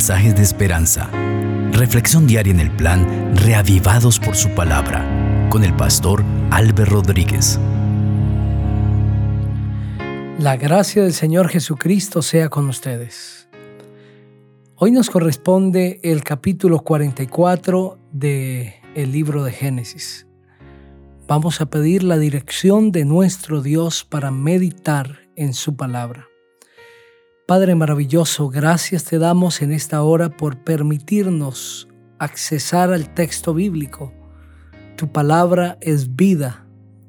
mensajes de esperanza. Reflexión diaria en el plan Reavivados por su palabra con el pastor Álvaro Rodríguez. La gracia del Señor Jesucristo sea con ustedes. Hoy nos corresponde el capítulo 44 de el libro de Génesis. Vamos a pedir la dirección de nuestro Dios para meditar en su palabra. Padre maravilloso, gracias te damos en esta hora por permitirnos accesar al texto bíblico. Tu palabra es vida,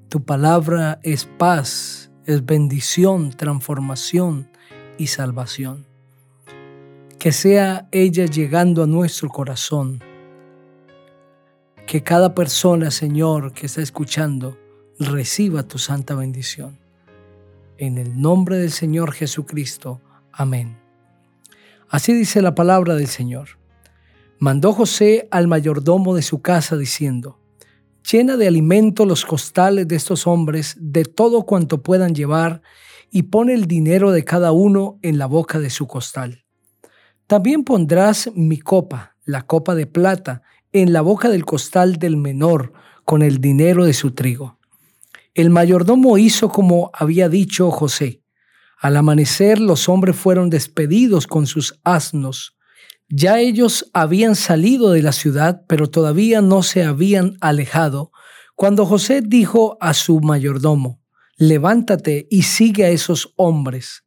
tu palabra es paz, es bendición, transformación y salvación. Que sea ella llegando a nuestro corazón. Que cada persona, Señor, que está escuchando, reciba tu santa bendición. En el nombre del Señor Jesucristo. Amén. Así dice la palabra del Señor. Mandó José al mayordomo de su casa diciendo, llena de alimento los costales de estos hombres de todo cuanto puedan llevar y pone el dinero de cada uno en la boca de su costal. También pondrás mi copa, la copa de plata, en la boca del costal del menor con el dinero de su trigo. El mayordomo hizo como había dicho José al amanecer los hombres fueron despedidos con sus asnos. Ya ellos habían salido de la ciudad, pero todavía no se habían alejado, cuando José dijo a su mayordomo, levántate y sigue a esos hombres.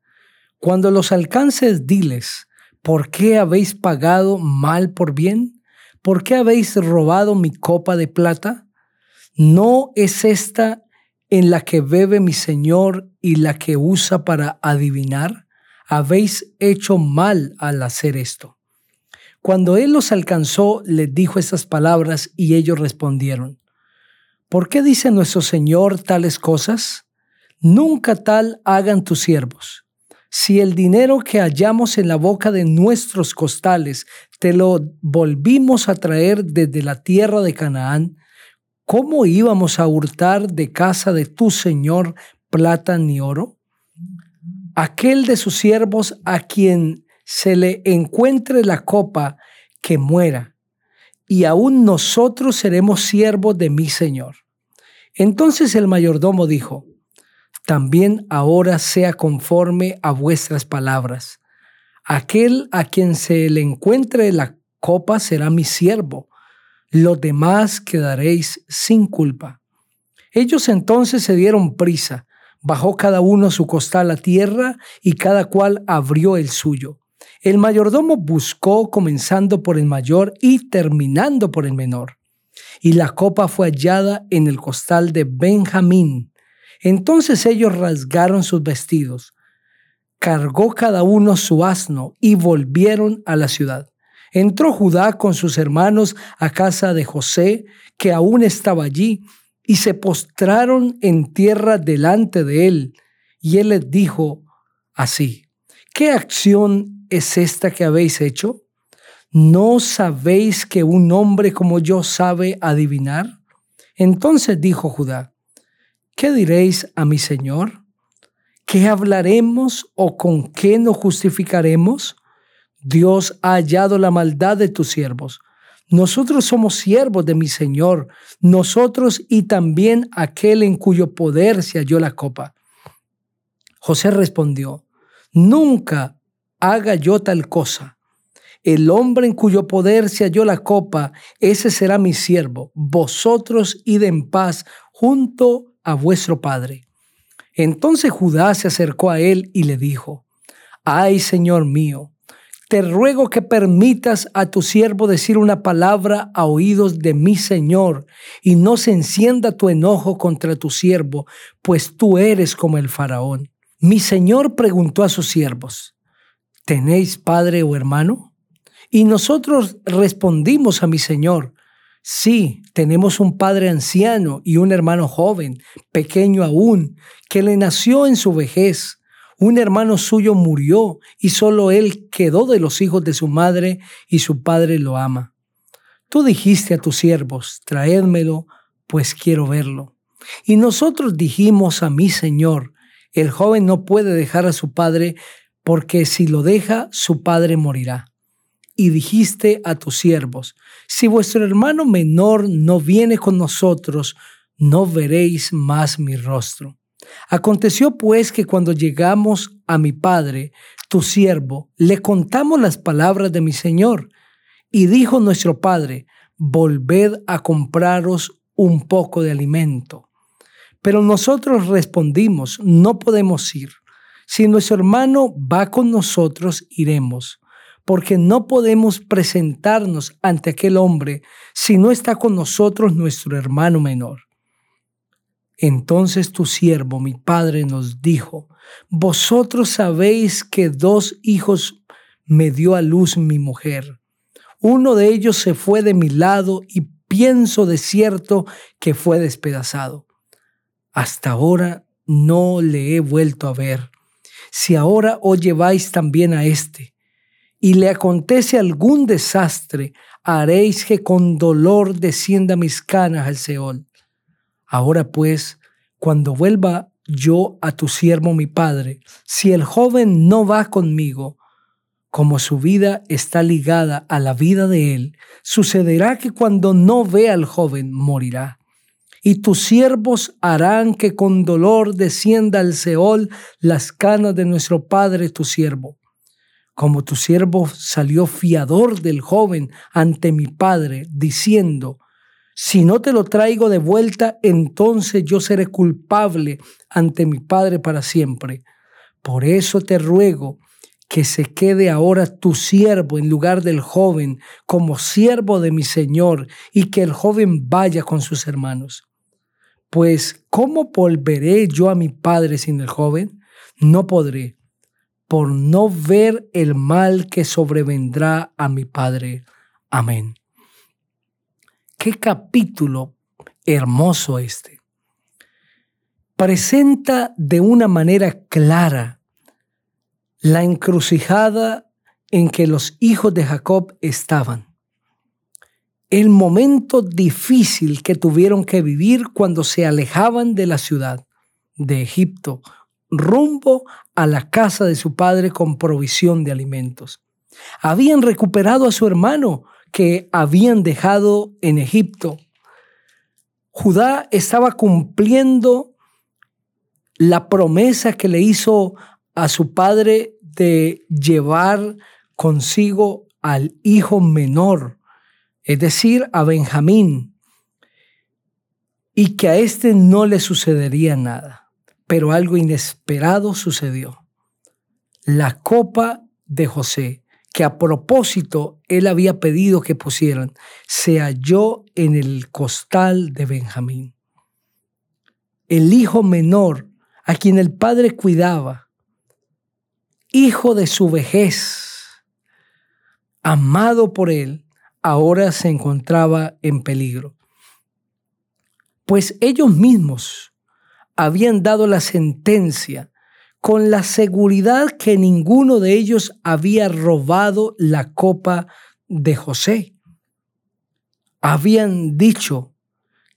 Cuando los alcances, diles, ¿por qué habéis pagado mal por bien? ¿Por qué habéis robado mi copa de plata? ¿No es esta en la que bebe mi Señor y la que usa para adivinar? Habéis hecho mal al hacer esto. Cuando él los alcanzó, les dijo estas palabras y ellos respondieron, ¿por qué dice nuestro Señor tales cosas? Nunca tal hagan tus siervos. Si el dinero que hallamos en la boca de nuestros costales te lo volvimos a traer desde la tierra de Canaán, ¿cómo íbamos a hurtar de casa de tu Señor plata ni oro? Aquel de sus siervos a quien se le encuentre la copa, que muera, y aún nosotros seremos siervos de mi Señor. Entonces el mayordomo dijo, también ahora sea conforme a vuestras palabras. Aquel a quien se le encuentre la copa será mi siervo, los demás quedaréis sin culpa. Ellos entonces se dieron prisa, bajó cada uno su costal a tierra y cada cual abrió el suyo. El mayordomo buscó comenzando por el mayor y terminando por el menor. Y la copa fue hallada en el costal de Benjamín. Entonces ellos rasgaron sus vestidos, cargó cada uno su asno y volvieron a la ciudad. Entró Judá con sus hermanos a casa de José, que aún estaba allí, y se postraron en tierra delante de él. Y él les dijo así, ¿qué acción es esta que habéis hecho? ¿No sabéis que un hombre como yo sabe adivinar? Entonces dijo Judá, ¿qué diréis a mi señor? ¿Qué hablaremos o con qué nos justificaremos? Dios ha hallado la maldad de tus siervos. Nosotros somos siervos de mi Señor, nosotros y también aquel en cuyo poder se halló la copa. José respondió, nunca haga yo tal cosa. El hombre en cuyo poder se halló la copa, ese será mi siervo. Vosotros id en paz junto a vuestro padre. Entonces Judá se acercó a él y le dijo, Ay, Señor mío, te ruego que permitas a tu siervo decir una palabra a oídos de mi Señor, y no se encienda tu enojo contra tu siervo, pues tú eres como el faraón. Mi Señor preguntó a sus siervos, ¿tenéis padre o hermano? Y nosotros respondimos a mi Señor, sí, tenemos un padre anciano y un hermano joven, pequeño aún, que le nació en su vejez un hermano suyo murió y solo él quedó de los hijos de su madre y su padre lo ama. Tú dijiste a tus siervos, traédmelo, pues quiero verlo. Y nosotros dijimos a mi Señor, el joven no puede dejar a su padre, porque si lo deja, su padre morirá. y dijiste a tus siervos, si vuestro hermano menor no viene con nosotros, no veréis más mi rostro. Aconteció pues que cuando llegamos a mi padre, tu siervo, le contamos las palabras de mi señor, y dijo nuestro padre, volved a compraros un poco de alimento. Pero nosotros respondimos, no podemos ir. Si nuestro hermano va con nosotros, iremos, porque no podemos presentarnos ante aquel hombre si no está con nosotros nuestro hermano menor. Entonces tu siervo, mi padre, nos dijo, vosotros sabéis que dos hijos me dio a luz mi mujer. Uno de ellos se fue de mi lado y pienso de cierto que fue despedazado. Hasta ahora no le he vuelto a ver. Si ahora os lleváis también a éste, y le acontece algún desastre, haréis que con dolor descienda mis canas al Seol. Ahora pues, cuando vuelva yo a tu siervo mi padre, si el joven no va conmigo, como su vida está ligada a la vida de él, sucederá que cuando no vea al joven morirá. Y tus siervos harán que con dolor descienda al Seol las canas de nuestro padre tu siervo. Como tu siervo salió fiador del joven ante mi padre, diciendo, si no te lo traigo de vuelta, entonces yo seré culpable ante mi Padre para siempre. Por eso te ruego que se quede ahora tu siervo en lugar del joven como siervo de mi Señor y que el joven vaya con sus hermanos. Pues, ¿cómo volveré yo a mi Padre sin el joven? No podré, por no ver el mal que sobrevendrá a mi Padre. Amén. Qué capítulo hermoso este. Presenta de una manera clara la encrucijada en que los hijos de Jacob estaban. El momento difícil que tuvieron que vivir cuando se alejaban de la ciudad de Egipto rumbo a la casa de su padre con provisión de alimentos. Habían recuperado a su hermano, que habían dejado en Egipto. Judá estaba cumpliendo la promesa que le hizo a su padre de llevar consigo al hijo menor, es decir, a Benjamín, y que a éste no le sucedería nada. Pero algo inesperado sucedió. La copa de José que a propósito él había pedido que pusieran, se halló en el costal de Benjamín. El hijo menor a quien el padre cuidaba, hijo de su vejez, amado por él, ahora se encontraba en peligro. Pues ellos mismos habían dado la sentencia con la seguridad que ninguno de ellos había robado la copa de José. Habían dicho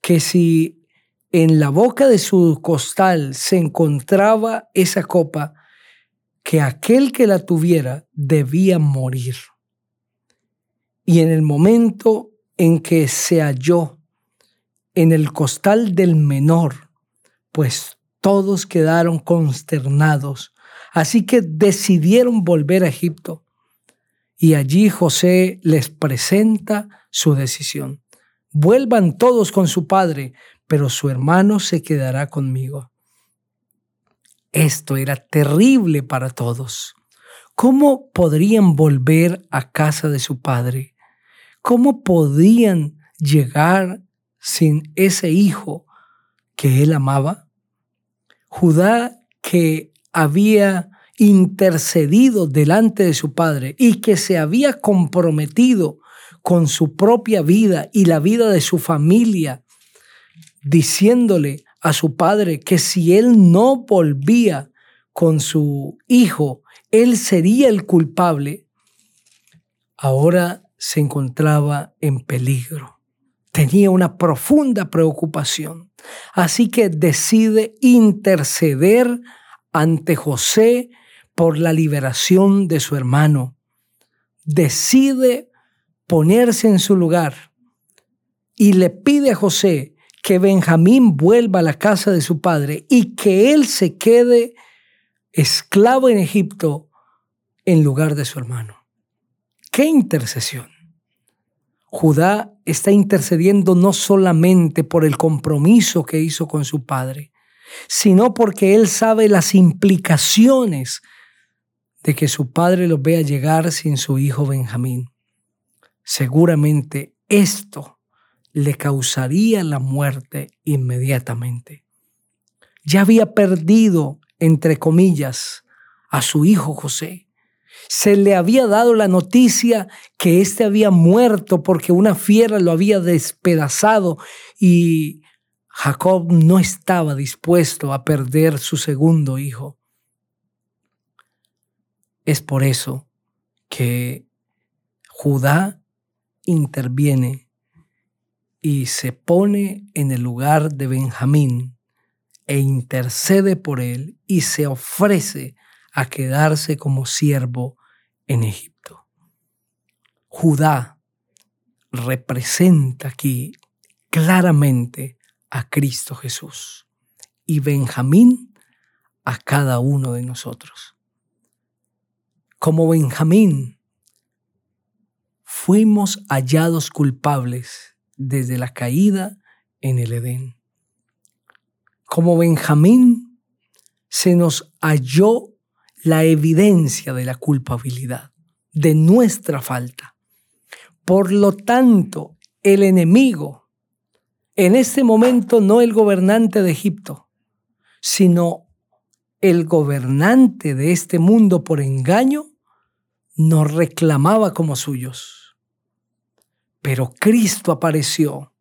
que si en la boca de su costal se encontraba esa copa, que aquel que la tuviera debía morir. Y en el momento en que se halló en el costal del menor, pues todos quedaron consternados, así que decidieron volver a Egipto. Y allí José les presenta su decisión. Vuelvan todos con su padre, pero su hermano se quedará conmigo. Esto era terrible para todos. ¿Cómo podrían volver a casa de su padre? ¿Cómo podían llegar sin ese hijo que él amaba? Judá que había intercedido delante de su padre y que se había comprometido con su propia vida y la vida de su familia, diciéndole a su padre que si él no volvía con su hijo, él sería el culpable, ahora se encontraba en peligro. Tenía una profunda preocupación. Así que decide interceder ante José por la liberación de su hermano. decide ponerse en su lugar y le pide a José que Benjamín vuelva a la casa de su padre y que él se quede esclavo en Egipto en lugar de su hermano. ¡Qué intercesión! Judá está intercediendo no solamente por el compromiso que hizo con su padre, sino porque él sabe las implicaciones de que su padre lo vea llegar sin su hijo Benjamín. Seguramente esto le causaría la muerte inmediatamente. Ya había perdido, entre comillas, a su hijo José. Se le había dado la noticia que éste había muerto porque una fiera lo había despedazado y Jacob no estaba dispuesto a perder su segundo hijo. Es por eso que Judá interviene y se pone en el lugar de Benjamín e intercede por él y se ofrece a quedarse como siervo en Egipto. Judá representa aquí claramente a Cristo Jesús y Benjamín a cada uno de nosotros. Como Benjamín, fuimos hallados culpables desde la caída en el Edén. Como Benjamín, se nos halló la evidencia de la culpabilidad, de nuestra falta. Por lo tanto, el enemigo en este momento no el gobernante de Egipto, sino el gobernante de este mundo por engaño, nos reclamaba como suyos. Pero Cristo apareció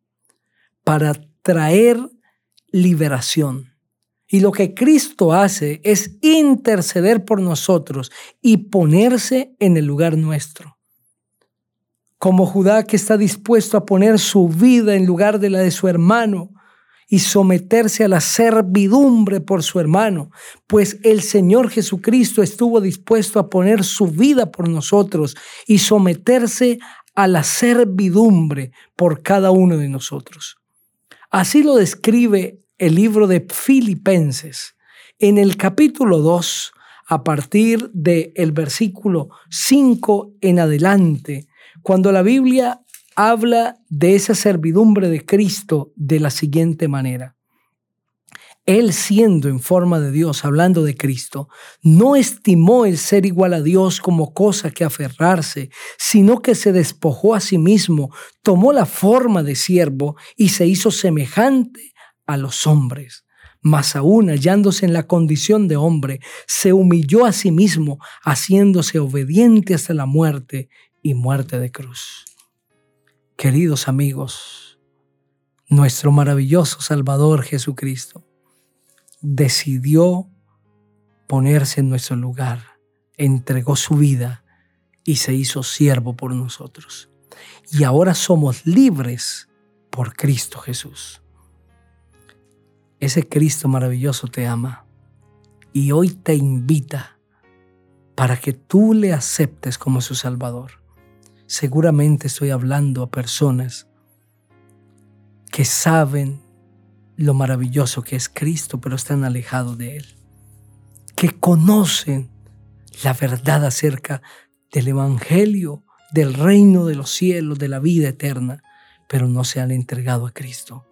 para traer liberación. Y lo que Cristo hace es interceder por nosotros y ponerse en el lugar nuestro como Judá que está dispuesto a poner su vida en lugar de la de su hermano y someterse a la servidumbre por su hermano, pues el Señor Jesucristo estuvo dispuesto a poner su vida por nosotros y someterse a la servidumbre por cada uno de nosotros. Así lo describe el libro de Filipenses. En el capítulo 2, a partir del el versículo 5 en adelante, cuando la Biblia habla de esa servidumbre de Cristo de la siguiente manera. Él siendo en forma de Dios, hablando de Cristo, no estimó el ser igual a Dios como cosa que aferrarse, sino que se despojó a sí mismo, tomó la forma de siervo y se hizo semejante a los hombres. Mas aún hallándose en la condición de hombre, se humilló a sí mismo, haciéndose obediente hasta la muerte y muerte de cruz. Queridos amigos, nuestro maravilloso Salvador Jesucristo decidió ponerse en nuestro lugar, entregó su vida y se hizo siervo por nosotros. Y ahora somos libres por Cristo Jesús. Ese Cristo maravilloso te ama y hoy te invita para que tú le aceptes como su Salvador seguramente estoy hablando a personas que saben lo maravilloso que es Cristo, pero están alejados de Él, que conocen la verdad acerca del Evangelio, del reino de los cielos, de la vida eterna, pero no se han entregado a Cristo.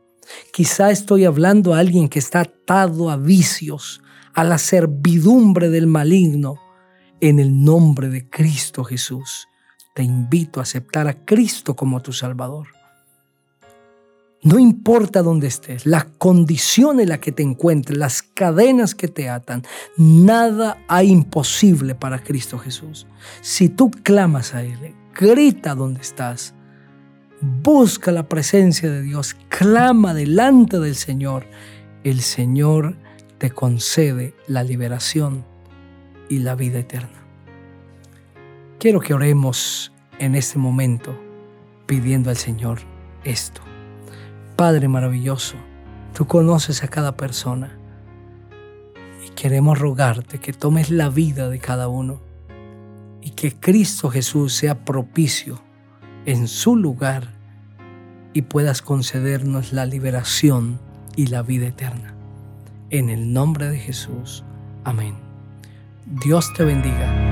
Quizá estoy hablando a alguien que está atado a vicios, a la servidumbre del maligno, en el nombre de Cristo Jesús te invito a aceptar a Cristo como tu Salvador. No importa dónde estés, la condición en la que te encuentres, las cadenas que te atan, nada hay imposible para Cristo Jesús. Si tú clamas a Él, grita donde estás, busca la presencia de Dios, clama delante del Señor, el Señor te concede la liberación y la vida eterna. Quiero que oremos en este momento pidiendo al Señor esto. Padre maravilloso, tú conoces a cada persona y queremos rogarte que tomes la vida de cada uno y que Cristo Jesús sea propicio en su lugar y puedas concedernos la liberación y la vida eterna. En el nombre de Jesús. Amén. Dios te bendiga